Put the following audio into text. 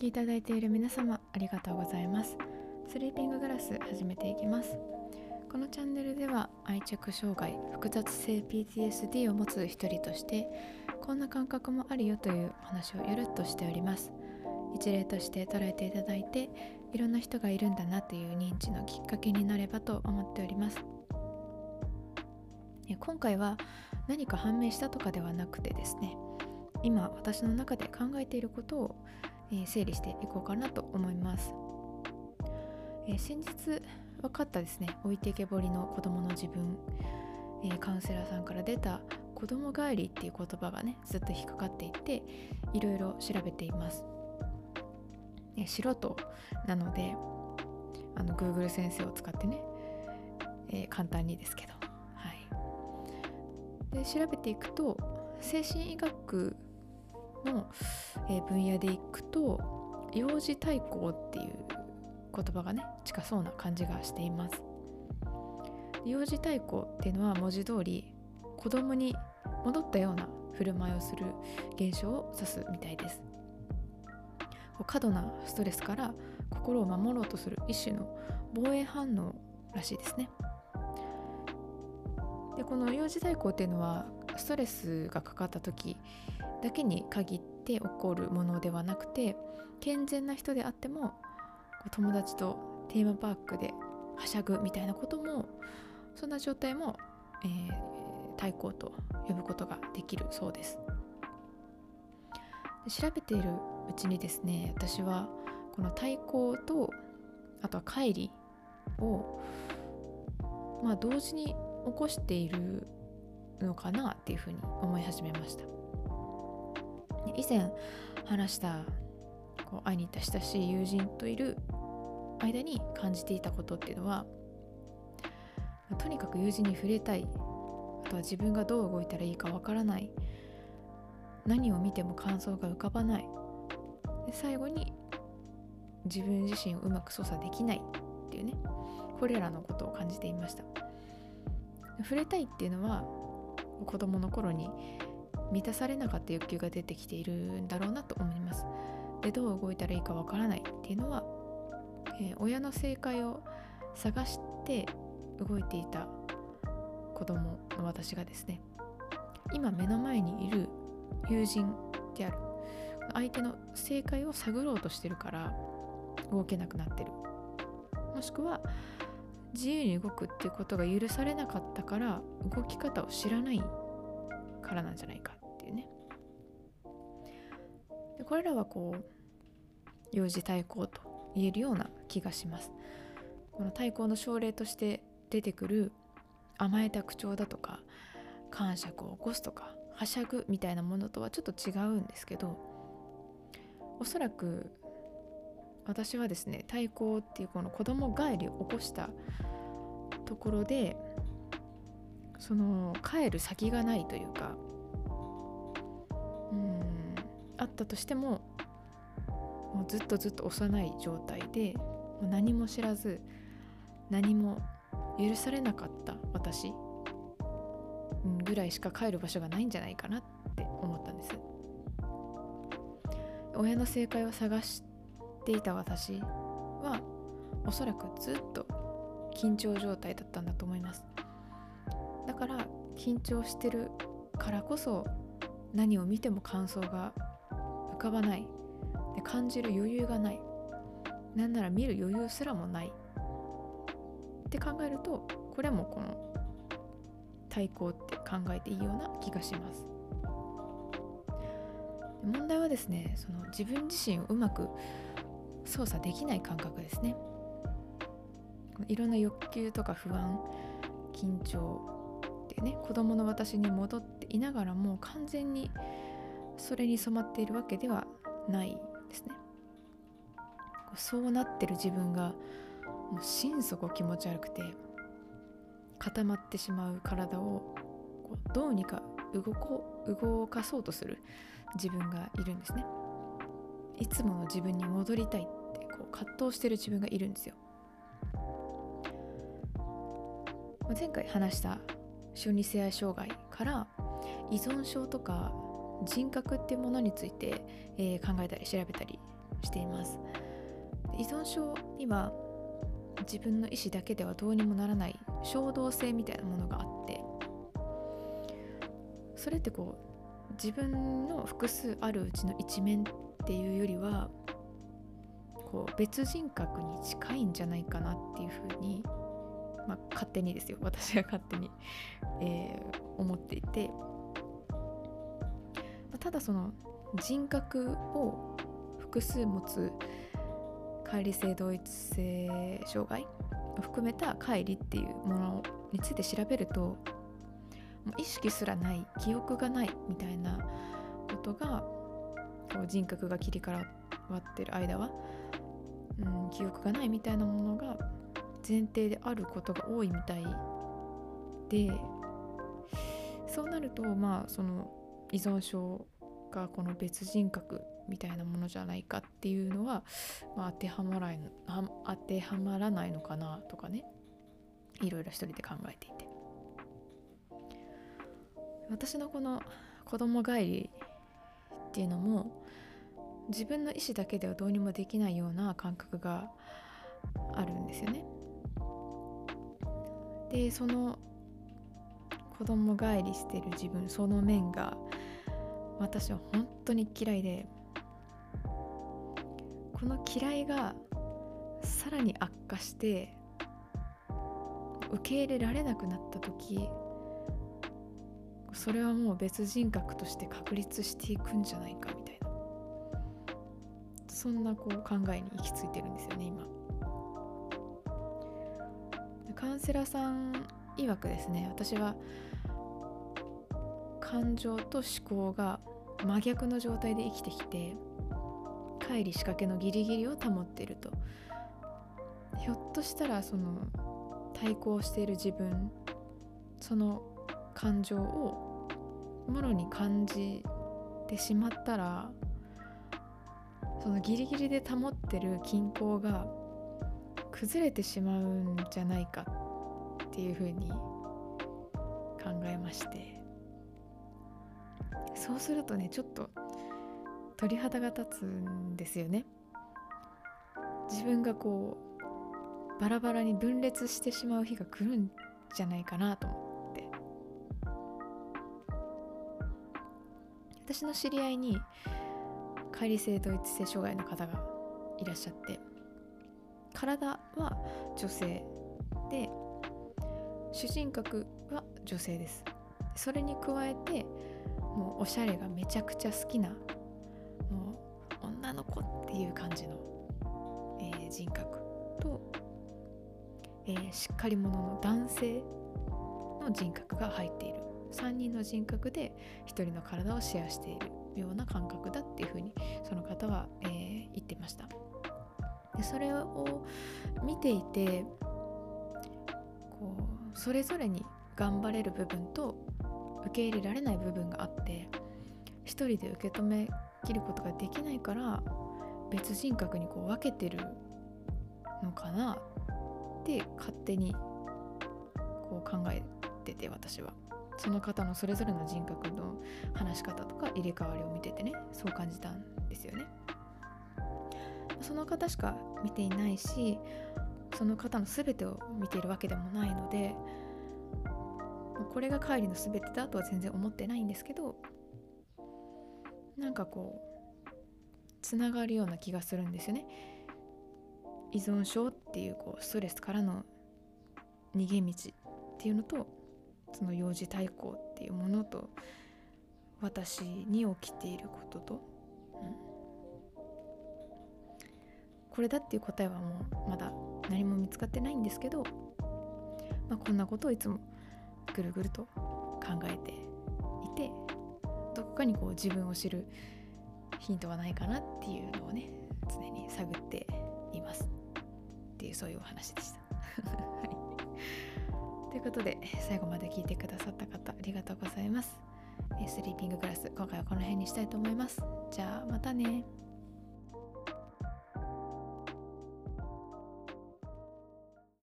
きいただいている皆様ありがとうございます。スリーピンググラス始めていきます。このチャンネルでは愛着障害複雑性 PTSD を持つ一人としてこんな感覚もあるよというお話をゆるっとしております。一例として捉えていただいていろんな人がいるんだなという認知のきっかけになればと思っております。今回は何か判明したとかではなくてですね今私の中で考えていることを、え整理していこうかなと思います、え先日分かったですね。置いてけぼりの子供の自分、えカウンセラーさんから出た子供帰りっていう言葉がねずっと引っかかっていていろいろ調べています、え素人なのであの Google 先生を使ってね、え、簡単にですけど。はい。で調べていくと精神医学の、え分野でいくと幼児対抗っていう言葉がね近そうな感じがしています。幼児対抗っていうのは文字通り子供に戻ったような振る舞いをする現象を指すみたいです。過度なストレスから心を守ろうとする一種の防衛反応らしいですね。でこの幼児対抗っていうのはストレスがかかった時だけに限って起こるものではなくて健全な人であっても友達とテーマパークではしゃぐみたいなこともそんな状態も、えー、対抗と呼ぶことができるそうです。調べているうちにですね私はこの対抗とあとは乖離をまあ同時に起こしているのかなっていうふうに思い始めました。以前話したこう会いに行った親しい友人といる間に感じていたことっていうのはとにかく友人に触れたい。あとは自分がどう動いたらいいかわからない。何を見ても感想が浮かばない。で最後に自分自身をうまく操作できない。っていうね。これらのことを感じていました。触れたいっていうのは子供の頃に満たされなかった欲求が出てきているんだろうなと思います。でどう動いたらいいかわからないっていうのは、えー、親の正解を探して動いていた子供の私がですね今目の前にいる友人である相手の正解を探ろうとしてるから動けなくなってるもしくは自由に動くっていうことが許されなかったから動き方を知らないからなんじゃないかっていうね。でこれらはこう幼児対抗と言えるような気がします。この対抗の症例として出てくる甘えた口調だとか感触を起こすとかはしゃぐみたいなものとはちょっと違うんですけどおそらく私はですね対抗っていうこの子供帰りを起こしたところでその帰る先がないというかうんあったとしてももうずっとずっと幼い状態でもう何も知らず何も許されなかった私ぐらいしか帰る場所がないんじゃないかなって思ったんです。親の正解を探していた私はおそらくずっと緊張状態だったんだと思います。だから緊張してるからこそ何を見ても感想が浮かばない。で感じる余裕がない。なんなら見る余裕すらもない。って考えるとこれもこの対抗って考えていいような気がします。問題はですねその自分自身をうまく操作できない感覚ですね。いろんな欲求とか不安緊張ってね子供の私に戻っていながらも完全にそれに染まっているわけではないですね。そうなってる自分がもう心底気持ち悪くて固まってしまう体をこうどうにか動こ動かそうとする自分がいるんですね。いつもの自分に戻りたい。ってこう葛藤してる自分がいるんですよ。前回話した小児性愛障害から依存症とか人格っていうものについて、えー、考えたり調べたりしています。依存症には自分の意思だけではどうにもならない衝動性みたいなものがあってそれってこう自分の複数あるうちの一面っていうよりはこう別人格に近いんじゃないかなっていうふうに、まあ、勝手にですよ。私が勝手に、えー、思っていて、まあ、ただその人格を複数持つ乖離性同一性障害を含めた乖離っていうものについて調べるともう意識すらない記憶がないみたいなことがこう人格が切り替わってる間は、うん、記憶がないみたいなものが前提であることが多いみたいでそうなるとまあその依存症がこの別人格みたいなものじゃないかっていうのは、まあ、当てはまらない当てはまらないのかなとかね。いろいろ一人で考えていて。私のこの子供帰りっていうのも自分の意思だけではどうにもできないような感覚があるんですよね。でその子供帰りしてる自分その面が私は本当に嫌いでこの嫌いがさらに悪化して受け入れられなくなった時それはもう別人格として確立していくんじゃないかみたいなそんなこう考えに行き着いてるんですよね今。カウンセラーさん曰くですね私は感情と思考が真逆の状態で生きてきて乖離仕掛けのギリギリを保っていると。ひょっとしたらその対抗している自分その感情をもろに感じてしまったらそのギリギリで保ってる均衡が崩れてしまうんじゃないかっていうふうに考えまして。そうするとねちょっと鳥肌が立つんですよね。自分がこうバラバラに分裂してしまう日が来るんじゃないかなと思って。私の知り合いに乖離性同一性障害の方がいらっしゃって体は女性で主人格は女性です。それに加えてもうおしゃれがめちゃくちゃ好きなもう女の子っていう感じの、えー、人格と、えー、しっかり者の男性の人格が入っている。3人の人格で1人の体をシェアしている。ような感覚だっていうふうにその方は、えー、言ってました。でそれを見ていてこうそれぞれに頑張れる部分と受け入れられない部分があって一人で受け止めきることができないから別人格にこう分けてるのかなって勝手にこう考えてて私は。その方のそれぞれの人格の話し方とか入れ替わりを見ててねそう感じたんですよね。その方しか見ていないしその方の全てを見ているわけでもないのでこれが帰りの全てだとは全然思ってないんですけどなんかこうつながるような気がするんですよね。依存症っていうこうストレスからの逃げ道っていうのとその幼児対抗っていうものと私に起きていることと、うん、これだっていう答えはもうまだ何も見つかってないんですけど、まあ、こんなことをいつもぐるぐると考えていてどこかにこう自分を知るヒントはないかなっていうのをね常に探っていますっていうそういうお話でした。ということで最後まで聞いてくださった方ありがとうございます。スリーピンググラス今回はこの辺にしたいと思います。じゃあまたね。